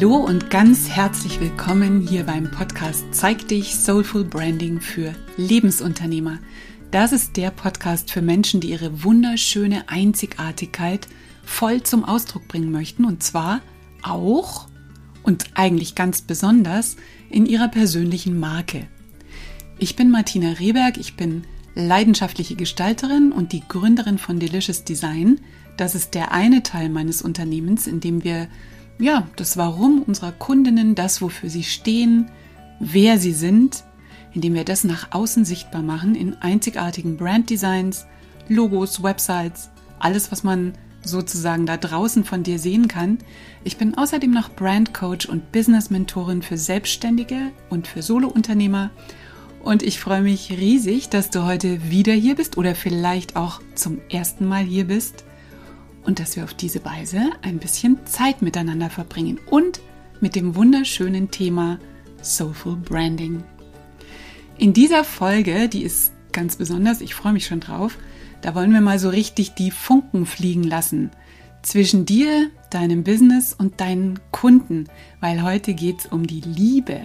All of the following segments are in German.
Hallo und ganz herzlich willkommen hier beim Podcast Zeig dich Soulful Branding für Lebensunternehmer. Das ist der Podcast für Menschen, die ihre wunderschöne Einzigartigkeit voll zum Ausdruck bringen möchten und zwar auch und eigentlich ganz besonders in ihrer persönlichen Marke. Ich bin Martina Rehberg, ich bin leidenschaftliche Gestalterin und die Gründerin von Delicious Design. Das ist der eine Teil meines Unternehmens, in dem wir ja, das Warum unserer Kundinnen, das, wofür sie stehen, wer sie sind, indem wir das nach außen sichtbar machen in einzigartigen Branddesigns, Logos, Websites, alles, was man sozusagen da draußen von dir sehen kann. Ich bin außerdem noch Brandcoach und Business Mentorin für Selbstständige und für Solounternehmer. Und ich freue mich riesig, dass du heute wieder hier bist oder vielleicht auch zum ersten Mal hier bist und dass wir auf diese Weise ein bisschen Zeit miteinander verbringen und mit dem wunderschönen Thema Soulful Branding. In dieser Folge, die ist ganz besonders, ich freue mich schon drauf, da wollen wir mal so richtig die Funken fliegen lassen zwischen dir, deinem Business und deinen Kunden, weil heute geht es um die Liebe.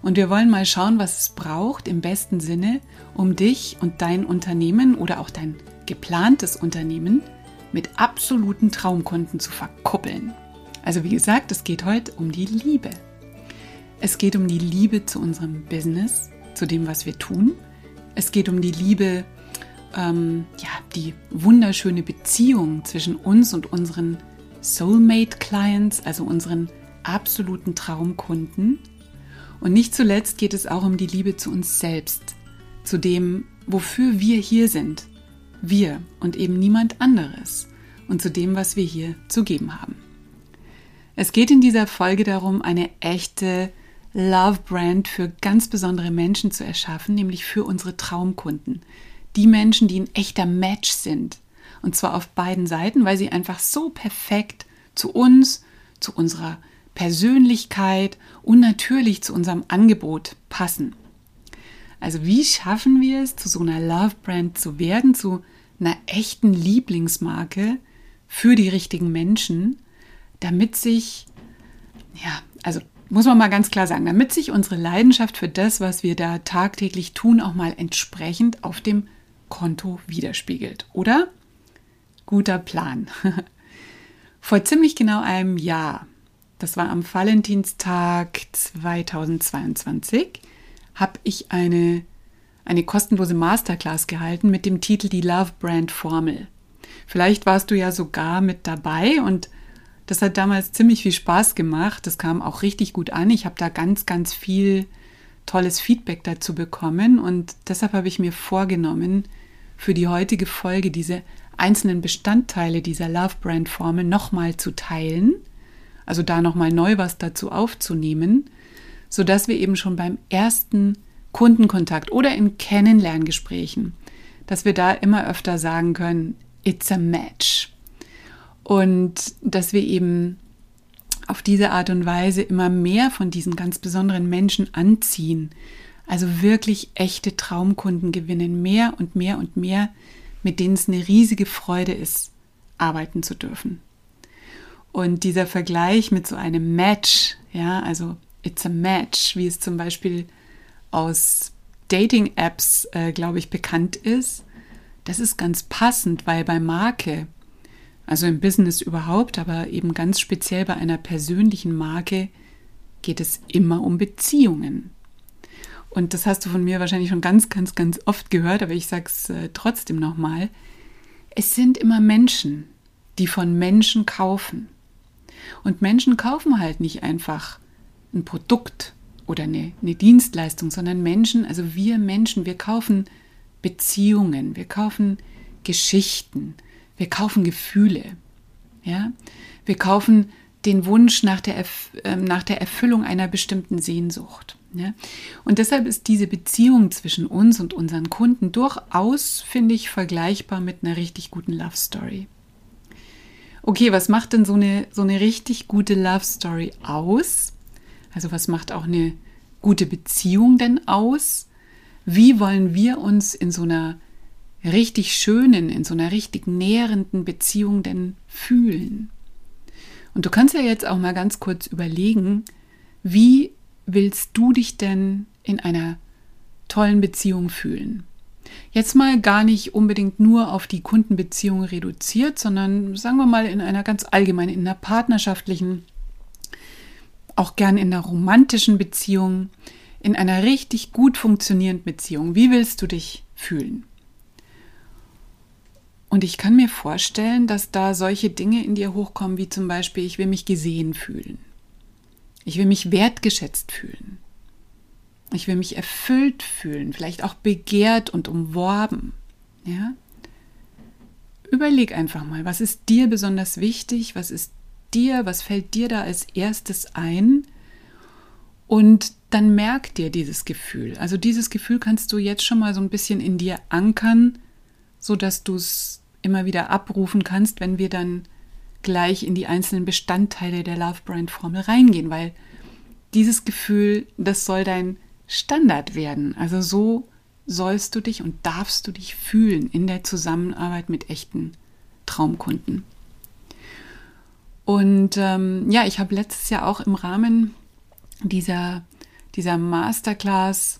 Und wir wollen mal schauen, was es braucht im besten Sinne, um dich und dein Unternehmen oder auch dein geplantes Unternehmen mit absoluten Traumkunden zu verkuppeln. Also wie gesagt, es geht heute um die Liebe. Es geht um die Liebe zu unserem Business, zu dem, was wir tun. Es geht um die Liebe, ähm, ja, die wunderschöne Beziehung zwischen uns und unseren Soulmate-Clients, also unseren absoluten Traumkunden. Und nicht zuletzt geht es auch um die Liebe zu uns selbst, zu dem, wofür wir hier sind, wir und eben niemand anderes und zu dem, was wir hier zu geben haben. Es geht in dieser Folge darum, eine echte Love Brand für ganz besondere Menschen zu erschaffen, nämlich für unsere Traumkunden. Die Menschen, die ein echter Match sind. Und zwar auf beiden Seiten, weil sie einfach so perfekt zu uns, zu unserer Persönlichkeit und natürlich zu unserem Angebot passen. Also wie schaffen wir es, zu so einer Love Brand zu werden, zu einer echten Lieblingsmarke für die richtigen Menschen, damit sich, ja, also muss man mal ganz klar sagen, damit sich unsere Leidenschaft für das, was wir da tagtäglich tun, auch mal entsprechend auf dem Konto widerspiegelt, oder? Guter Plan. Vor ziemlich genau einem Jahr, das war am Valentinstag 2022, habe ich eine eine kostenlose Masterclass gehalten mit dem Titel Die Love Brand Formel. Vielleicht warst du ja sogar mit dabei und das hat damals ziemlich viel Spaß gemacht. Das kam auch richtig gut an. Ich habe da ganz, ganz viel tolles Feedback dazu bekommen und deshalb habe ich mir vorgenommen, für die heutige Folge diese einzelnen Bestandteile dieser Love Brand Formel nochmal zu teilen, also da nochmal neu was dazu aufzunehmen, sodass wir eben schon beim ersten Kundenkontakt oder in Kennenlerngesprächen, dass wir da immer öfter sagen können, it's a match. Und dass wir eben auf diese Art und Weise immer mehr von diesen ganz besonderen Menschen anziehen. Also wirklich echte Traumkunden gewinnen, mehr und mehr und mehr, mit denen es eine riesige Freude ist, arbeiten zu dürfen. Und dieser Vergleich mit so einem Match, ja, also it's a match, wie es zum Beispiel aus Dating-Apps, äh, glaube ich, bekannt ist, das ist ganz passend, weil bei Marke, also im Business überhaupt, aber eben ganz speziell bei einer persönlichen Marke, geht es immer um Beziehungen. Und das hast du von mir wahrscheinlich schon ganz, ganz, ganz oft gehört, aber ich sage es äh, trotzdem nochmal. Es sind immer Menschen, die von Menschen kaufen. Und Menschen kaufen halt nicht einfach ein Produkt oder eine, eine Dienstleistung, sondern Menschen, also wir Menschen, wir kaufen Beziehungen, wir kaufen Geschichten, wir kaufen Gefühle. Ja? Wir kaufen den Wunsch nach der, äh, nach der Erfüllung einer bestimmten Sehnsucht. Ja? Und deshalb ist diese Beziehung zwischen uns und unseren Kunden durchaus, finde ich, vergleichbar mit einer richtig guten Love Story. Okay, was macht denn so eine, so eine richtig gute Love Story aus? Also was macht auch eine gute Beziehung denn aus? Wie wollen wir uns in so einer richtig schönen, in so einer richtig nährenden Beziehung denn fühlen? Und du kannst ja jetzt auch mal ganz kurz überlegen, wie willst du dich denn in einer tollen Beziehung fühlen? Jetzt mal gar nicht unbedingt nur auf die Kundenbeziehung reduziert, sondern sagen wir mal in einer ganz allgemeinen, in einer partnerschaftlichen, auch gern in einer romantischen Beziehung, in einer richtig gut funktionierenden Beziehung. Wie willst du dich fühlen? Und ich kann mir vorstellen, dass da solche Dinge in dir hochkommen, wie zum Beispiel, ich will mich gesehen fühlen. Ich will mich wertgeschätzt fühlen. Ich will mich erfüllt fühlen, vielleicht auch begehrt und umworben. Ja? Überleg einfach mal, was ist dir besonders wichtig? Was ist dir, was fällt dir da als erstes ein? Und dann merk dir dieses Gefühl. Also dieses Gefühl kannst du jetzt schon mal so ein bisschen in dir ankern, so dass du es immer wieder abrufen kannst, wenn wir dann gleich in die einzelnen Bestandteile der Love Brand Formel reingehen, weil dieses Gefühl, das soll dein Standard werden. Also so sollst du dich und darfst du dich fühlen in der Zusammenarbeit mit echten Traumkunden. Und ähm, ja, ich habe letztes Jahr auch im Rahmen dieser, dieser Masterclass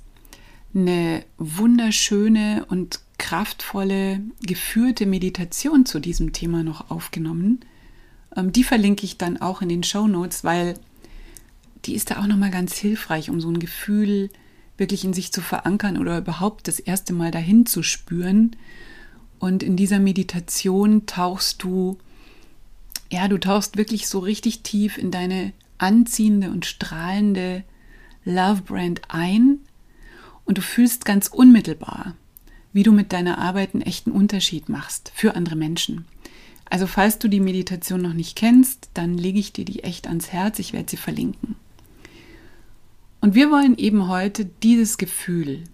eine wunderschöne und kraftvolle, geführte Meditation zu diesem Thema noch aufgenommen. Ähm, die verlinke ich dann auch in den Show Notes, weil die ist da auch nochmal ganz hilfreich, um so ein Gefühl wirklich in sich zu verankern oder überhaupt das erste Mal dahin zu spüren. Und in dieser Meditation tauchst du, ja, du tauchst wirklich so richtig tief in deine anziehende und strahlende Love Brand ein und du fühlst ganz unmittelbar, wie du mit deiner Arbeit einen echten Unterschied machst für andere Menschen. Also falls du die Meditation noch nicht kennst, dann lege ich dir die echt ans Herz. Ich werde sie verlinken. Und wir wollen eben heute dieses Gefühl,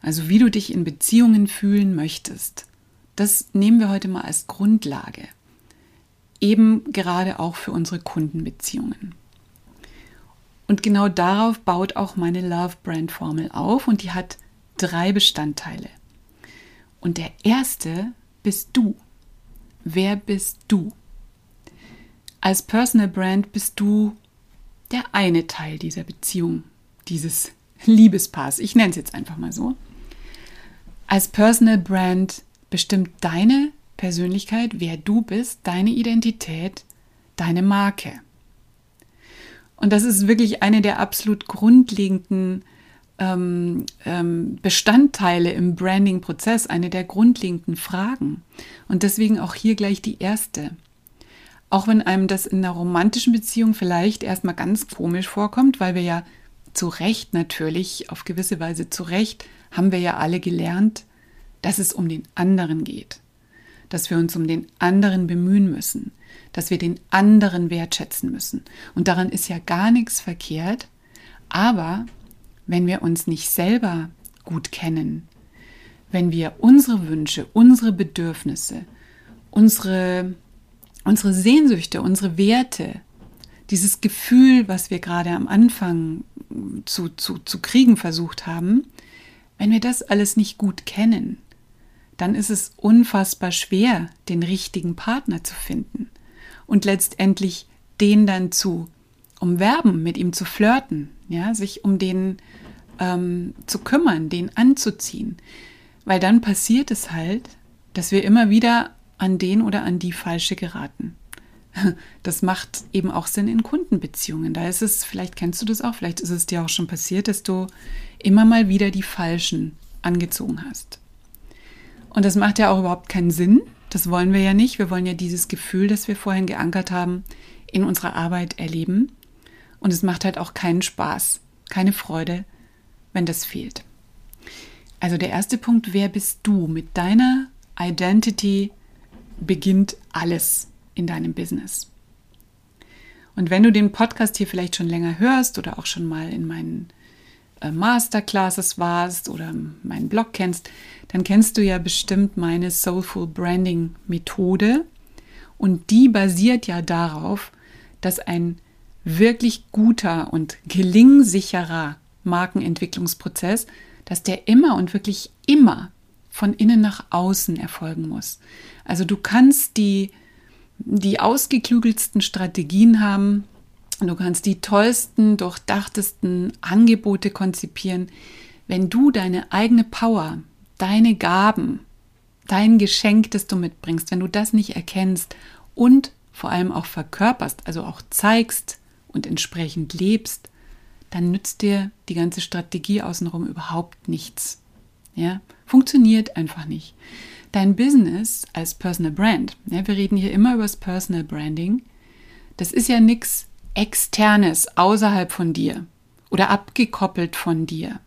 also wie du dich in Beziehungen fühlen möchtest, das nehmen wir heute mal als Grundlage. Eben gerade auch für unsere Kundenbeziehungen. Und genau darauf baut auch meine Love Brand Formel auf und die hat drei Bestandteile. Und der erste bist du. Wer bist du? Als Personal Brand bist du der eine Teil dieser Beziehung, dieses Liebespaars. Ich nenne es jetzt einfach mal so. Als Personal Brand bestimmt deine Persönlichkeit, wer du bist, deine Identität, deine Marke. Und das ist wirklich eine der absolut grundlegenden ähm, ähm, Bestandteile im Branding-Prozess, eine der grundlegenden Fragen. Und deswegen auch hier gleich die erste. Auch wenn einem das in einer romantischen Beziehung vielleicht erstmal ganz komisch vorkommt, weil wir ja zu Recht natürlich, auf gewisse Weise zu Recht, haben wir ja alle gelernt, dass es um den anderen geht. Dass wir uns um den anderen bemühen müssen. Dass wir den anderen wertschätzen müssen. Und daran ist ja gar nichts verkehrt. Aber wenn wir uns nicht selber gut kennen, wenn wir unsere Wünsche, unsere Bedürfnisse, unsere, unsere Sehnsüchte, unsere Werte, dieses Gefühl, was wir gerade am Anfang zu, zu, zu kriegen versucht haben, wenn wir das alles nicht gut kennen, dann ist es unfassbar schwer, den richtigen Partner zu finden und letztendlich den dann zu umwerben, mit ihm zu flirten, ja, sich um den ähm, zu kümmern, den anzuziehen. Weil dann passiert es halt, dass wir immer wieder an den oder an die Falsche geraten. Das macht eben auch Sinn in Kundenbeziehungen. Da ist es, vielleicht kennst du das auch, vielleicht ist es dir auch schon passiert, dass du immer mal wieder die Falschen angezogen hast. Und das macht ja auch überhaupt keinen Sinn. Das wollen wir ja nicht. Wir wollen ja dieses Gefühl, das wir vorhin geankert haben, in unserer Arbeit erleben. Und es macht halt auch keinen Spaß, keine Freude, wenn das fehlt. Also der erste Punkt, wer bist du? Mit deiner Identity beginnt alles in deinem Business. Und wenn du den Podcast hier vielleicht schon länger hörst oder auch schon mal in meinen Masterclasses warst oder meinen Blog kennst, dann kennst du ja bestimmt meine Soulful Branding Methode. Und die basiert ja darauf, dass ein wirklich guter und gelingsicherer Markenentwicklungsprozess, dass der immer und wirklich immer von innen nach außen erfolgen muss. Also du kannst die, die ausgeklügelsten Strategien haben. Du kannst die tollsten, durchdachtesten Angebote konzipieren. Wenn du deine eigene Power, deine Gaben, dein Geschenk, das du mitbringst, wenn du das nicht erkennst und vor allem auch verkörperst, also auch zeigst und entsprechend lebst, dann nützt dir die ganze Strategie außenrum überhaupt nichts. Ja, funktioniert einfach nicht. Dein Business als Personal Brand, ja, wir reden hier immer über das Personal Branding, das ist ja nichts externes außerhalb von dir oder abgekoppelt von dir.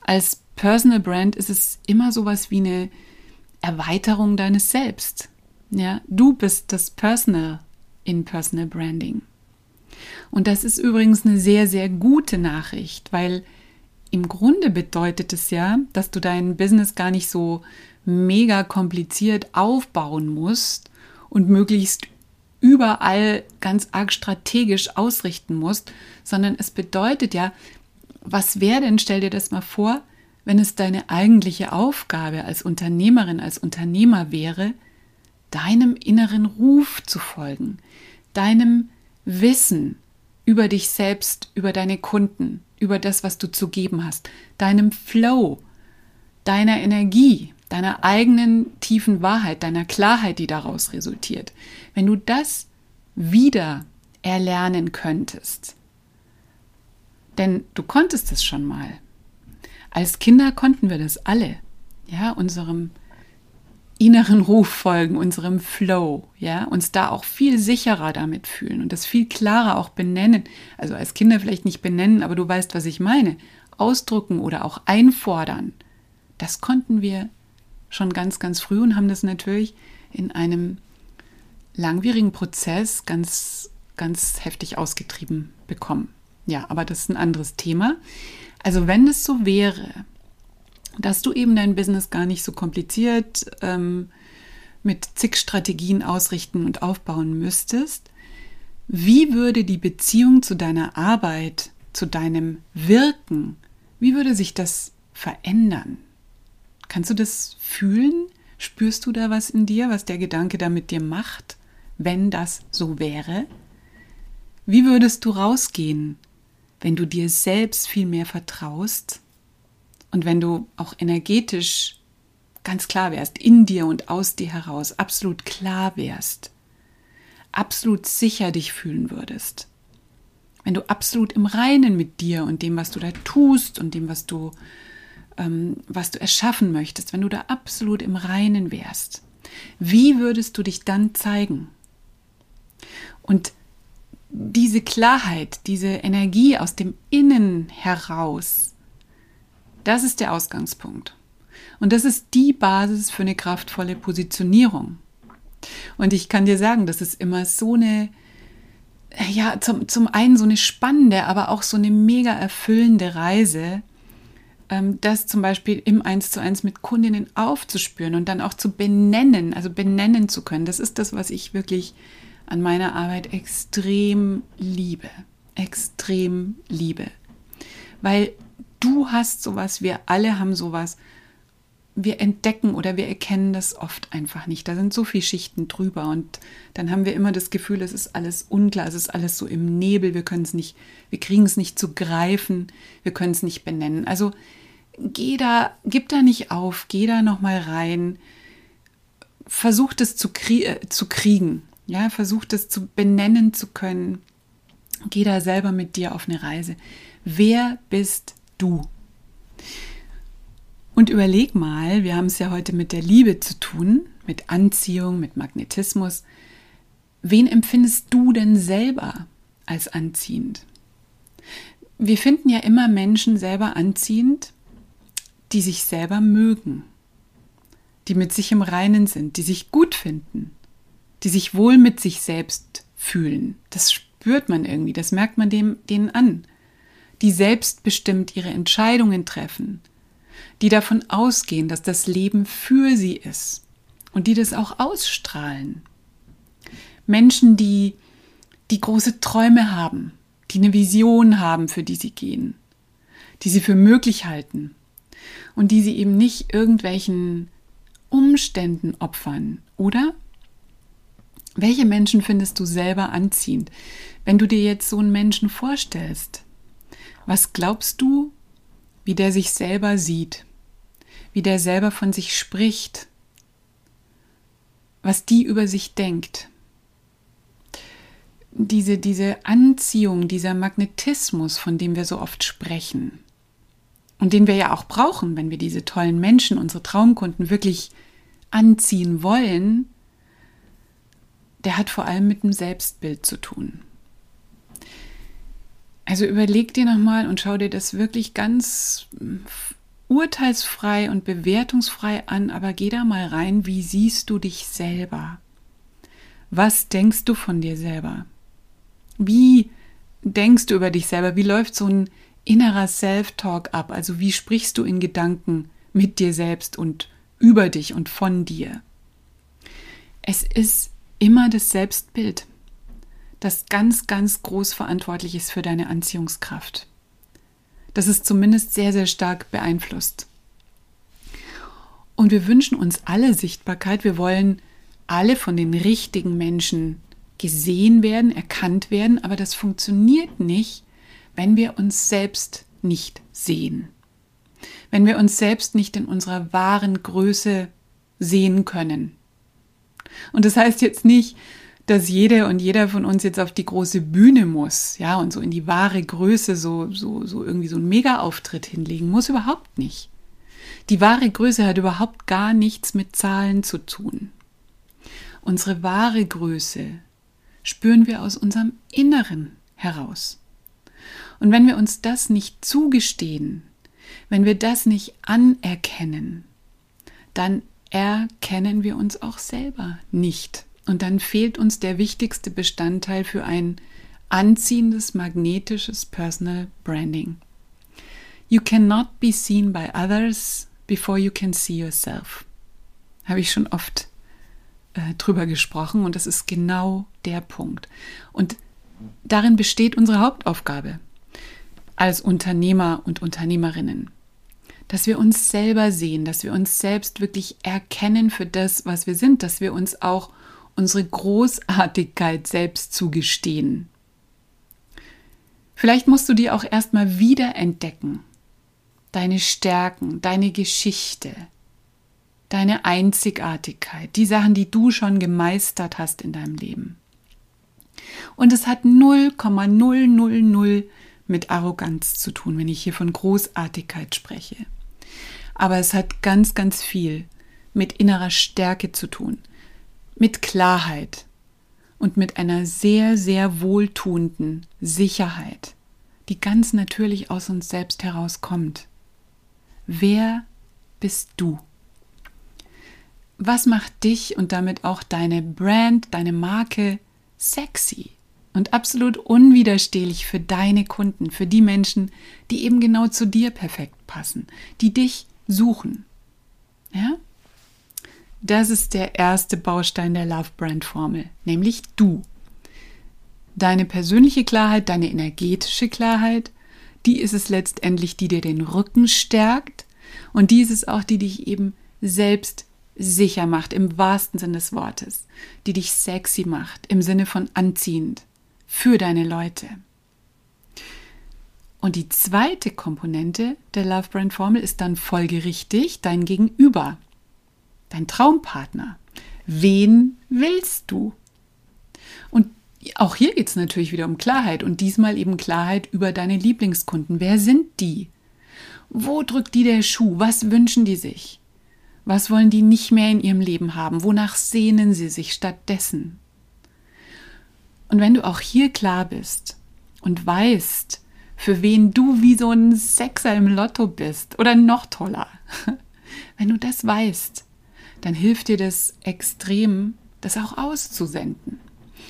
Als Personal Brand ist es immer sowas wie eine Erweiterung deines Selbst. Ja, du bist das Personal in Personal Branding. Und das ist übrigens eine sehr, sehr gute Nachricht, weil im Grunde bedeutet es ja, dass du dein Business gar nicht so mega kompliziert aufbauen musst und möglichst überall ganz arg strategisch ausrichten musst, sondern es bedeutet ja, was wäre denn, stell dir das mal vor, wenn es deine eigentliche Aufgabe als Unternehmerin, als Unternehmer wäre, deinem inneren Ruf zu folgen, deinem Wissen über dich selbst, über deine Kunden, über das, was du zu geben hast, deinem Flow, deiner Energie, deiner eigenen tiefen Wahrheit, deiner Klarheit, die daraus resultiert. Wenn du das wieder erlernen könntest, denn du konntest es schon mal. Als Kinder konnten wir das alle, ja, unserem inneren Ruf folgen, unserem Flow, ja, uns da auch viel sicherer damit fühlen und das viel klarer auch benennen. Also als Kinder vielleicht nicht benennen, aber du weißt, was ich meine. Ausdrucken oder auch einfordern. Das konnten wir schon ganz, ganz früh und haben das natürlich in einem langwierigen Prozess ganz, ganz heftig ausgetrieben bekommen. Ja, aber das ist ein anderes Thema. Also wenn es so wäre, dass du eben dein Business gar nicht so kompliziert ähm, mit zig Strategien ausrichten und aufbauen müsstest, wie würde die Beziehung zu deiner Arbeit, zu deinem Wirken, wie würde sich das verändern? Kannst du das fühlen? Spürst du da was in dir, was der Gedanke da mit dir macht, wenn das so wäre? Wie würdest du rausgehen, wenn du dir selbst viel mehr vertraust und wenn du auch energetisch ganz klar wärst, in dir und aus dir heraus, absolut klar wärst, absolut sicher dich fühlen würdest, wenn du absolut im Reinen mit dir und dem, was du da tust und dem, was du, ähm, was du erschaffen möchtest, wenn du da absolut im Reinen wärst, wie würdest du dich dann zeigen? Und diese Klarheit, diese Energie aus dem Innen heraus, das ist der Ausgangspunkt. Und das ist die Basis für eine kraftvolle Positionierung. Und ich kann dir sagen, das ist immer so eine, ja, zum, zum einen so eine spannende, aber auch so eine mega erfüllende Reise, das zum Beispiel im Eins zu eins mit Kundinnen aufzuspüren und dann auch zu benennen, also benennen zu können. Das ist das, was ich wirklich an meiner Arbeit extrem liebe. Extrem liebe. Weil du hast sowas, wir alle haben sowas. Wir entdecken oder wir erkennen das oft einfach nicht. Da sind so viele Schichten drüber und dann haben wir immer das Gefühl, es ist alles unklar, es ist alles so im Nebel, wir können es nicht, wir kriegen es nicht zu greifen, wir können es nicht benennen. Also geh da, gib da nicht auf, geh da nochmal rein, versuch das zu, krie äh, zu kriegen, ja, versuch das zu benennen zu können. Geh da selber mit dir auf eine Reise. Wer bist du? Und überleg mal, wir haben es ja heute mit der Liebe zu tun, mit Anziehung, mit Magnetismus. Wen empfindest du denn selber als anziehend? Wir finden ja immer Menschen selber anziehend, die sich selber mögen, die mit sich im Reinen sind, die sich gut finden, die sich wohl mit sich selbst fühlen. Das spürt man irgendwie, das merkt man dem, denen an. Die selbstbestimmt ihre Entscheidungen treffen, die davon ausgehen, dass das Leben für sie ist und die das auch ausstrahlen. Menschen, die, die große Träume haben, die eine Vision haben, für die sie gehen, die sie für möglich halten und die sie eben nicht irgendwelchen Umständen opfern, oder? Welche Menschen findest du selber anziehend? Wenn du dir jetzt so einen Menschen vorstellst, was glaubst du, wie der sich selber sieht, wie der selber von sich spricht, was die über sich denkt? Diese, diese Anziehung, dieser Magnetismus, von dem wir so oft sprechen und den wir ja auch brauchen, wenn wir diese tollen Menschen, unsere Traumkunden wirklich anziehen wollen, der hat vor allem mit dem Selbstbild zu tun. Also überleg dir nochmal und schau dir das wirklich ganz urteilsfrei und bewertungsfrei an, aber geh da mal rein, wie siehst du dich selber? Was denkst du von dir selber? Wie denkst du über dich selber? Wie läuft so ein innerer Self-Talk ab? Also wie sprichst du in Gedanken mit dir selbst und über dich und von dir? Es ist immer das Selbstbild das ganz, ganz groß verantwortlich ist für deine Anziehungskraft. Das ist zumindest sehr, sehr stark beeinflusst. Und wir wünschen uns alle Sichtbarkeit. Wir wollen alle von den richtigen Menschen gesehen werden, erkannt werden, aber das funktioniert nicht, wenn wir uns selbst nicht sehen. Wenn wir uns selbst nicht in unserer wahren Größe sehen können. Und das heißt jetzt nicht, dass jede und jeder von uns jetzt auf die große Bühne muss, ja, und so in die wahre Größe so, so, so irgendwie so einen Mega-Auftritt hinlegen muss, überhaupt nicht. Die wahre Größe hat überhaupt gar nichts mit Zahlen zu tun. Unsere wahre Größe spüren wir aus unserem Inneren heraus. Und wenn wir uns das nicht zugestehen, wenn wir das nicht anerkennen, dann erkennen wir uns auch selber nicht und dann fehlt uns der wichtigste Bestandteil für ein anziehendes, magnetisches Personal Branding. You cannot be seen by others before you can see yourself. Habe ich schon oft äh, drüber gesprochen und das ist genau der Punkt. Und darin besteht unsere Hauptaufgabe als Unternehmer und Unternehmerinnen. Dass wir uns selber sehen, dass wir uns selbst wirklich erkennen für das, was wir sind, dass wir uns auch unsere Großartigkeit selbst zugestehen. Vielleicht musst du dir auch erstmal wieder entdecken. Deine Stärken, deine Geschichte, deine Einzigartigkeit, die Sachen, die du schon gemeistert hast in deinem Leben. Und es hat 0,000 mit Arroganz zu tun, wenn ich hier von Großartigkeit spreche. Aber es hat ganz, ganz viel mit innerer Stärke zu tun, mit Klarheit und mit einer sehr, sehr wohltuenden Sicherheit, die ganz natürlich aus uns selbst herauskommt. Wer bist du? Was macht dich und damit auch deine Brand, deine Marke sexy und absolut unwiderstehlich für deine Kunden, für die Menschen, die eben genau zu dir perfekt passen, die dich suchen? Ja? Das ist der erste Baustein der Love Brand Formel, nämlich du. Deine persönliche Klarheit, deine energetische Klarheit, die ist es letztendlich, die dir den Rücken stärkt und die ist es auch, die dich eben selbst sicher macht, im wahrsten Sinne des Wortes, die dich sexy macht, im Sinne von anziehend für deine Leute. Und die zweite Komponente der Love Brand Formel ist dann folgerichtig dein Gegenüber dein Traumpartner. Wen willst du? Und auch hier geht es natürlich wieder um Klarheit und diesmal eben Klarheit über deine Lieblingskunden. Wer sind die? Wo drückt die der Schuh? Was wünschen die sich? Was wollen die nicht mehr in ihrem Leben haben? Wonach sehnen sie sich stattdessen? Und wenn du auch hier klar bist und weißt, für wen du wie so ein Sechser im Lotto bist oder noch toller, wenn du das weißt, dann hilft dir das extrem, das auch auszusenden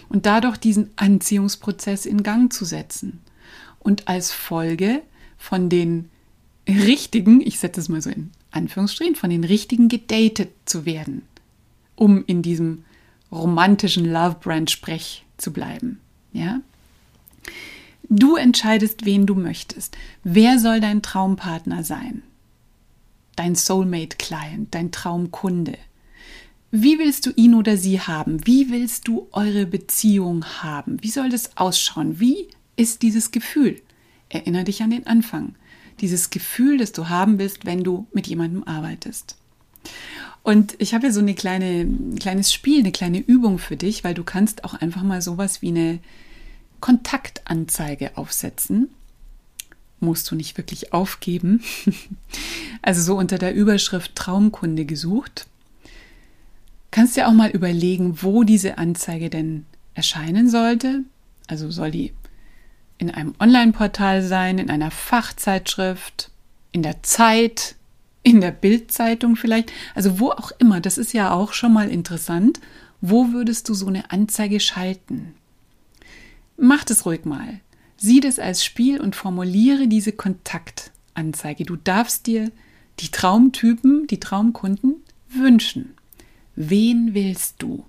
und dadurch diesen Anziehungsprozess in Gang zu setzen. Und als Folge von den richtigen, ich setze es mal so in Anführungsstrichen, von den richtigen gedatet zu werden, um in diesem romantischen Love Brand Sprech zu bleiben. Ja? Du entscheidest, wen du möchtest. Wer soll dein Traumpartner sein? dein Soulmate-Client, dein Traumkunde. Wie willst du ihn oder sie haben? Wie willst du eure Beziehung haben? Wie soll das ausschauen? Wie ist dieses Gefühl? Erinner dich an den Anfang. Dieses Gefühl, das du haben willst, wenn du mit jemandem arbeitest. Und ich habe hier so eine kleine, ein kleines Spiel, eine kleine Übung für dich, weil du kannst auch einfach mal sowas wie eine Kontaktanzeige aufsetzen. Musst du nicht wirklich aufgeben. Also so unter der Überschrift Traumkunde gesucht. Kannst dir auch mal überlegen, wo diese Anzeige denn erscheinen sollte. Also soll die in einem Online-Portal sein, in einer Fachzeitschrift, in der Zeit, in der Bildzeitung vielleicht, also wo auch immer. Das ist ja auch schon mal interessant. Wo würdest du so eine Anzeige schalten? Mach das ruhig mal. Sieh das als Spiel und formuliere diese Kontaktanzeige. Du darfst dir die Traumtypen, die Traumkunden wünschen. Wen willst du?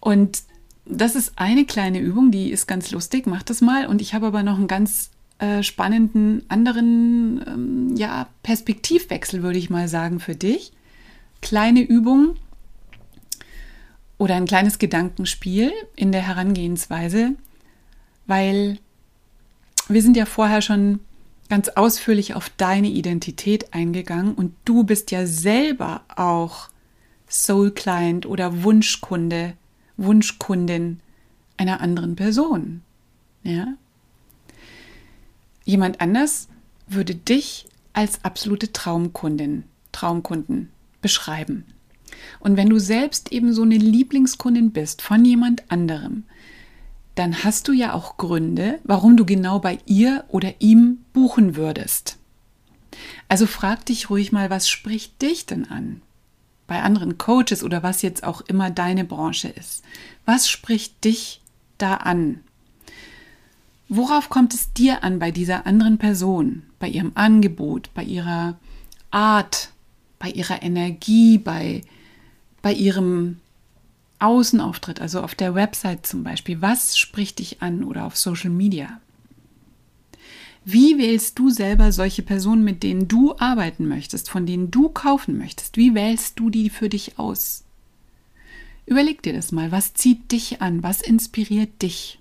Und das ist eine kleine Übung, die ist ganz lustig. Mach das mal. Und ich habe aber noch einen ganz äh, spannenden anderen ähm, ja, Perspektivwechsel, würde ich mal sagen, für dich. Kleine Übung oder ein kleines Gedankenspiel in der Herangehensweise, weil wir sind ja vorher schon ganz ausführlich auf deine Identität eingegangen und du bist ja selber auch Soul Client oder Wunschkunde Wunschkundin einer anderen Person. Ja? Jemand anders würde dich als absolute Traumkundin, Traumkunden beschreiben. Und wenn du selbst eben so eine Lieblingskundin bist von jemand anderem, dann hast du ja auch Gründe, warum du genau bei ihr oder ihm buchen würdest. Also frag dich ruhig mal, was spricht dich denn an? Bei anderen Coaches oder was jetzt auch immer deine Branche ist. Was spricht dich da an? Worauf kommt es dir an bei dieser anderen Person, bei ihrem Angebot, bei ihrer Art, bei ihrer Energie, bei, bei ihrem Außenauftritt, also auf der Website zum Beispiel? Was spricht dich an oder auf Social Media? Wie wählst du selber solche Personen, mit denen du arbeiten möchtest, von denen du kaufen möchtest? Wie wählst du die für dich aus? Überleg dir das mal. Was zieht dich an? Was inspiriert dich?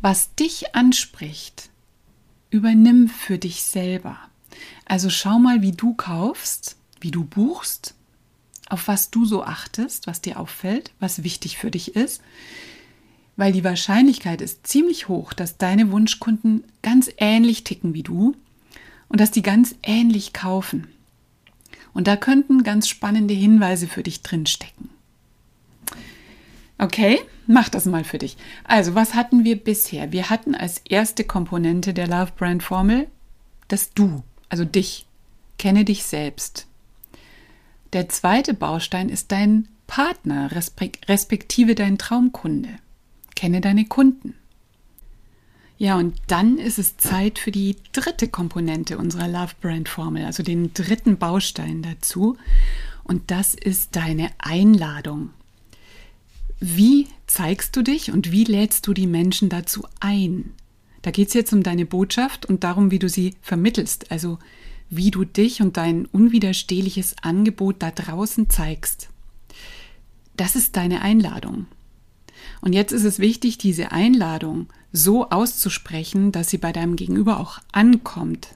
Was dich anspricht, übernimm für dich selber. Also schau mal, wie du kaufst, wie du buchst, auf was du so achtest, was dir auffällt, was wichtig für dich ist weil die Wahrscheinlichkeit ist ziemlich hoch, dass deine Wunschkunden ganz ähnlich ticken wie du und dass die ganz ähnlich kaufen. Und da könnten ganz spannende Hinweise für dich drinstecken. Okay, mach das mal für dich. Also, was hatten wir bisher? Wir hatten als erste Komponente der Love Brand Formel das Du, also dich. Kenne dich selbst. Der zweite Baustein ist dein Partner, respektive dein Traumkunde. Kenne deine Kunden. Ja, und dann ist es Zeit für die dritte Komponente unserer Love Brand Formel, also den dritten Baustein dazu. Und das ist deine Einladung. Wie zeigst du dich und wie lädst du die Menschen dazu ein? Da geht es jetzt um deine Botschaft und darum, wie du sie vermittelst, also wie du dich und dein unwiderstehliches Angebot da draußen zeigst. Das ist deine Einladung. Und jetzt ist es wichtig, diese Einladung so auszusprechen, dass sie bei deinem Gegenüber auch ankommt.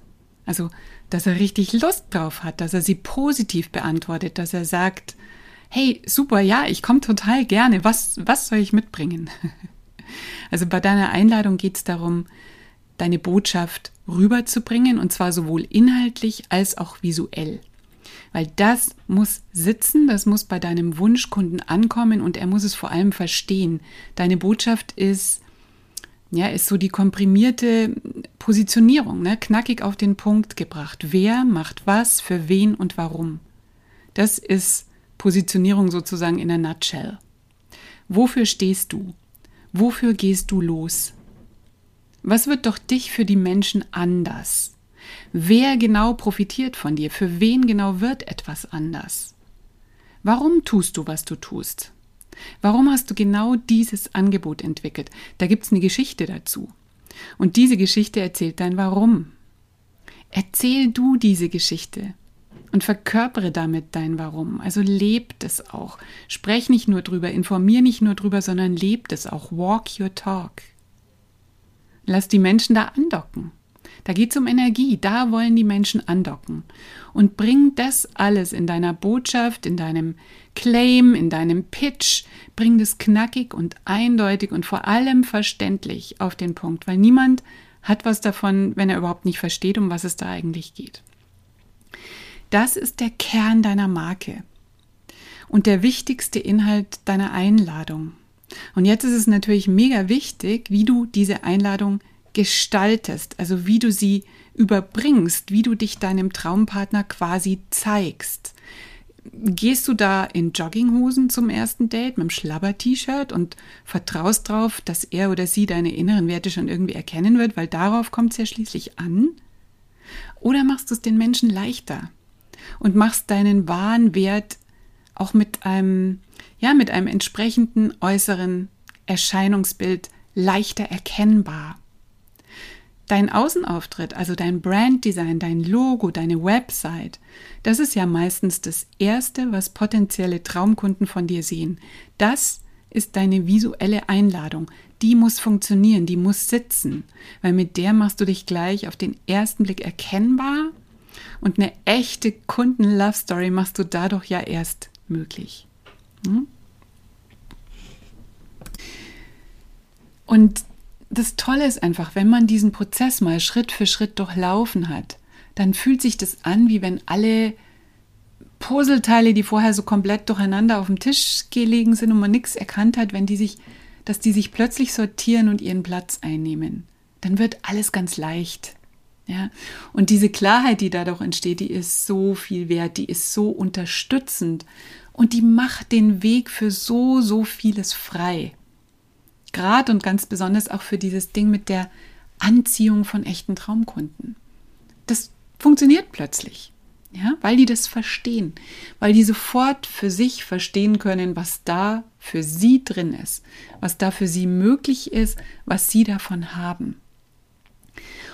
Also, dass er richtig Lust drauf hat, dass er sie positiv beantwortet, dass er sagt, hey, super, ja, ich komme total gerne, was, was soll ich mitbringen? Also bei deiner Einladung geht es darum, deine Botschaft rüberzubringen, und zwar sowohl inhaltlich als auch visuell weil das muss sitzen, das muss bei deinem Wunschkunden ankommen und er muss es vor allem verstehen. Deine Botschaft ist ja, ist so die komprimierte Positionierung, ne? knackig auf den Punkt gebracht. Wer macht was, für wen und warum? Das ist Positionierung sozusagen in der Nutshell. Wofür stehst du? Wofür gehst du los? Was wird doch dich für die Menschen anders? Wer genau profitiert von dir? Für wen genau wird etwas anders? Warum tust du, was du tust? Warum hast du genau dieses Angebot entwickelt? Da gibt es eine Geschichte dazu. Und diese Geschichte erzählt dein Warum. Erzähl du diese Geschichte und verkörpere damit dein Warum. Also lebt es auch. Sprech nicht nur drüber, informier nicht nur drüber, sondern lebt es auch. Walk your talk. Lass die Menschen da andocken. Da geht es um Energie, da wollen die Menschen andocken. Und bring das alles in deiner Botschaft, in deinem Claim, in deinem Pitch, bring das knackig und eindeutig und vor allem verständlich auf den Punkt, weil niemand hat was davon, wenn er überhaupt nicht versteht, um was es da eigentlich geht. Das ist der Kern deiner Marke und der wichtigste Inhalt deiner Einladung. Und jetzt ist es natürlich mega wichtig, wie du diese Einladung gestaltest, also wie du sie überbringst, wie du dich deinem Traumpartner quasi zeigst. Gehst du da in Jogginghosen zum ersten Date mit einem Schlabber-T-Shirt und vertraust darauf, dass er oder sie deine inneren Werte schon irgendwie erkennen wird, weil darauf kommt es ja schließlich an? Oder machst du es den Menschen leichter und machst deinen wahren Wert auch mit einem, ja, mit einem entsprechenden äußeren Erscheinungsbild leichter erkennbar? Dein Außenauftritt, also dein Branddesign, dein Logo, deine Website, das ist ja meistens das Erste, was potenzielle Traumkunden von dir sehen. Das ist deine visuelle Einladung. Die muss funktionieren, die muss sitzen, weil mit der machst du dich gleich auf den ersten Blick erkennbar und eine echte Kunden-Love-Story machst du dadurch ja erst möglich. Hm? Und das Tolle ist einfach, wenn man diesen Prozess mal Schritt für Schritt durchlaufen hat, dann fühlt sich das an, wie wenn alle Puzzleteile, die vorher so komplett durcheinander auf dem Tisch gelegen sind und man nichts erkannt hat, wenn die sich, dass die sich plötzlich sortieren und ihren Platz einnehmen. Dann wird alles ganz leicht. Ja, und diese Klarheit, die dadurch entsteht, die ist so viel wert, die ist so unterstützend und die macht den Weg für so, so vieles frei. Gerade und ganz besonders auch für dieses Ding mit der Anziehung von echten Traumkunden. Das funktioniert plötzlich. Ja, weil die das verstehen, weil die sofort für sich verstehen können, was da für sie drin ist, was da für sie möglich ist, was sie davon haben.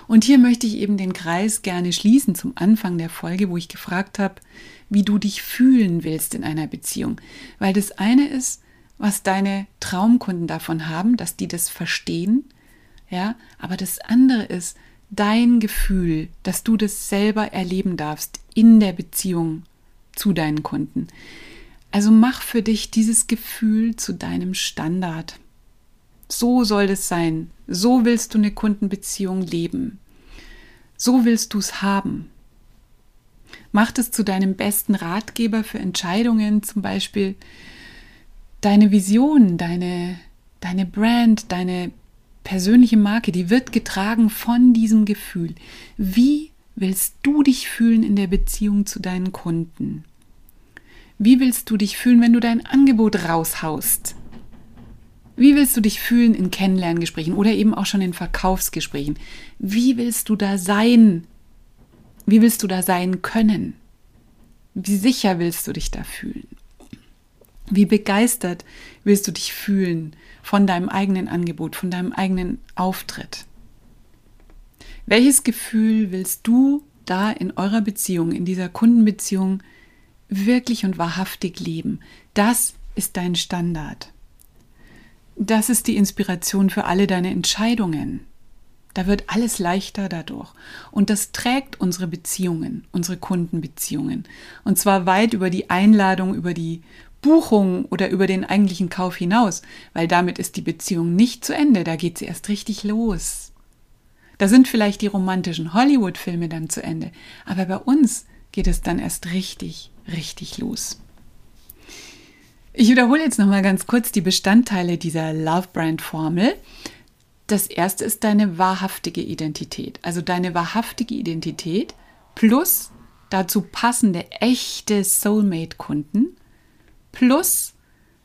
Und hier möchte ich eben den Kreis gerne schließen zum Anfang der Folge, wo ich gefragt habe, wie du dich fühlen willst in einer Beziehung. Weil das eine ist, was deine Traumkunden davon haben, dass die das verstehen, ja, aber das andere ist dein Gefühl, dass du das selber erleben darfst in der Beziehung zu deinen Kunden. Also mach für dich dieses Gefühl zu deinem Standard. So soll es sein. So willst du eine Kundenbeziehung leben. So willst du es haben. Mach es zu deinem besten Ratgeber für Entscheidungen, zum Beispiel deine Vision, deine, deine Brand, deine persönliche Marke, die wird getragen von diesem Gefühl. Wie willst du dich fühlen in der Beziehung zu deinen Kunden? Wie willst du dich fühlen, wenn du dein Angebot raushaust? Wie willst du dich fühlen in Kennenlerngesprächen oder eben auch schon in Verkaufsgesprächen? Wie willst du da sein? Wie willst du da sein können? Wie sicher willst du dich da fühlen? Wie begeistert willst du dich fühlen von deinem eigenen Angebot, von deinem eigenen Auftritt? Welches Gefühl willst du da in eurer Beziehung, in dieser Kundenbeziehung wirklich und wahrhaftig leben? Das ist dein Standard. Das ist die Inspiration für alle deine Entscheidungen. Da wird alles leichter dadurch. Und das trägt unsere Beziehungen, unsere Kundenbeziehungen. Und zwar weit über die Einladung, über die Buchung oder über den eigentlichen Kauf hinaus, weil damit ist die Beziehung nicht zu Ende, da geht sie erst richtig los. Da sind vielleicht die romantischen Hollywood-Filme dann zu Ende, aber bei uns geht es dann erst richtig, richtig los. Ich wiederhole jetzt nochmal ganz kurz die Bestandteile dieser Love Brand Formel. Das erste ist deine wahrhaftige Identität, also deine wahrhaftige Identität plus dazu passende echte Soulmate-Kunden plus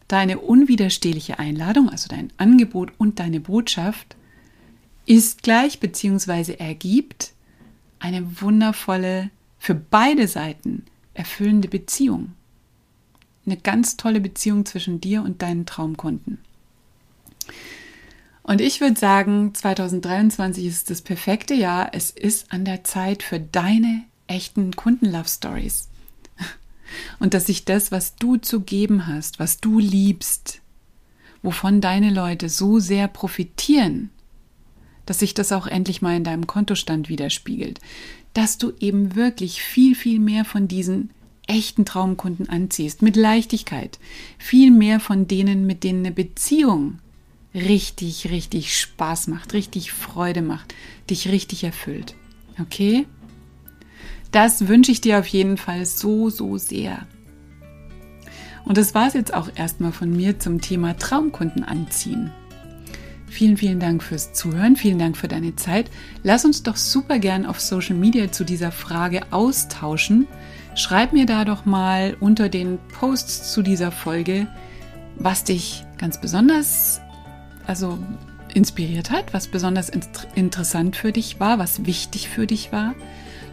deine unwiderstehliche Einladung, also dein Angebot und deine Botschaft, ist gleich bzw. ergibt eine wundervolle, für beide Seiten erfüllende Beziehung. Eine ganz tolle Beziehung zwischen dir und deinen Traumkunden. Und ich würde sagen, 2023 ist das perfekte Jahr. Es ist an der Zeit für deine echten Kunden-Love-Stories. Und dass sich das, was du zu geben hast, was du liebst, wovon deine Leute so sehr profitieren, dass sich das auch endlich mal in deinem Kontostand widerspiegelt, dass du eben wirklich viel, viel mehr von diesen echten Traumkunden anziehst, mit Leichtigkeit, viel mehr von denen, mit denen eine Beziehung richtig, richtig Spaß macht, richtig Freude macht, dich richtig erfüllt. Okay? Das wünsche ich dir auf jeden Fall so, so sehr. Und das war es jetzt auch erstmal von mir zum Thema Traumkunden anziehen. Vielen, vielen Dank fürs Zuhören, vielen Dank für deine Zeit. Lass uns doch super gern auf Social Media zu dieser Frage austauschen. Schreib mir da doch mal unter den Posts zu dieser Folge, was dich ganz besonders, also inspiriert hat, was besonders interessant für dich war, was wichtig für dich war.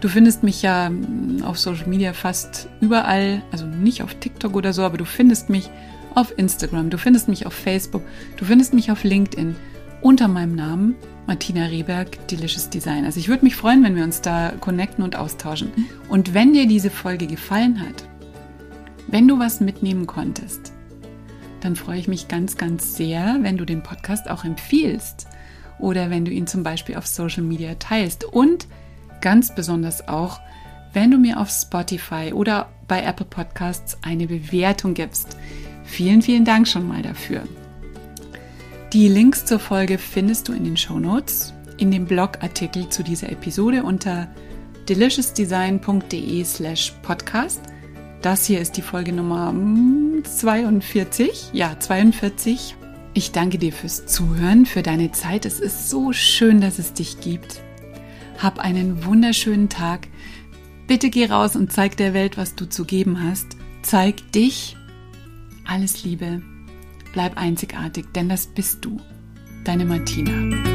Du findest mich ja hm, auf Social Media fast überall, also nicht auf TikTok oder so, aber du findest mich auf Instagram, du findest mich auf Facebook, du findest mich auf LinkedIn unter meinem Namen Martina Rehberg, Delicious Design. Also ich würde mich freuen, wenn wir uns da connecten und austauschen. Und wenn dir diese Folge gefallen hat, wenn du was mitnehmen konntest, dann freue ich mich ganz, ganz sehr, wenn du den Podcast auch empfiehlst oder wenn du ihn zum Beispiel auf Social Media teilst und ganz besonders auch, wenn du mir auf Spotify oder bei Apple Podcasts eine Bewertung gibst. Vielen, vielen Dank schon mal dafür. Die Links zur Folge findest du in den Show Notes, in dem Blogartikel zu dieser Episode unter deliciousdesign.de slash podcast. Das hier ist die Folge Nummer 42. Hm, ja, 42. Ich danke dir fürs Zuhören, für deine Zeit. Es ist so schön, dass es dich gibt. Hab einen wunderschönen Tag. Bitte geh raus und zeig der Welt, was du zu geben hast. Zeig dich. Alles Liebe. Bleib einzigartig, denn das bist du. Deine Martina.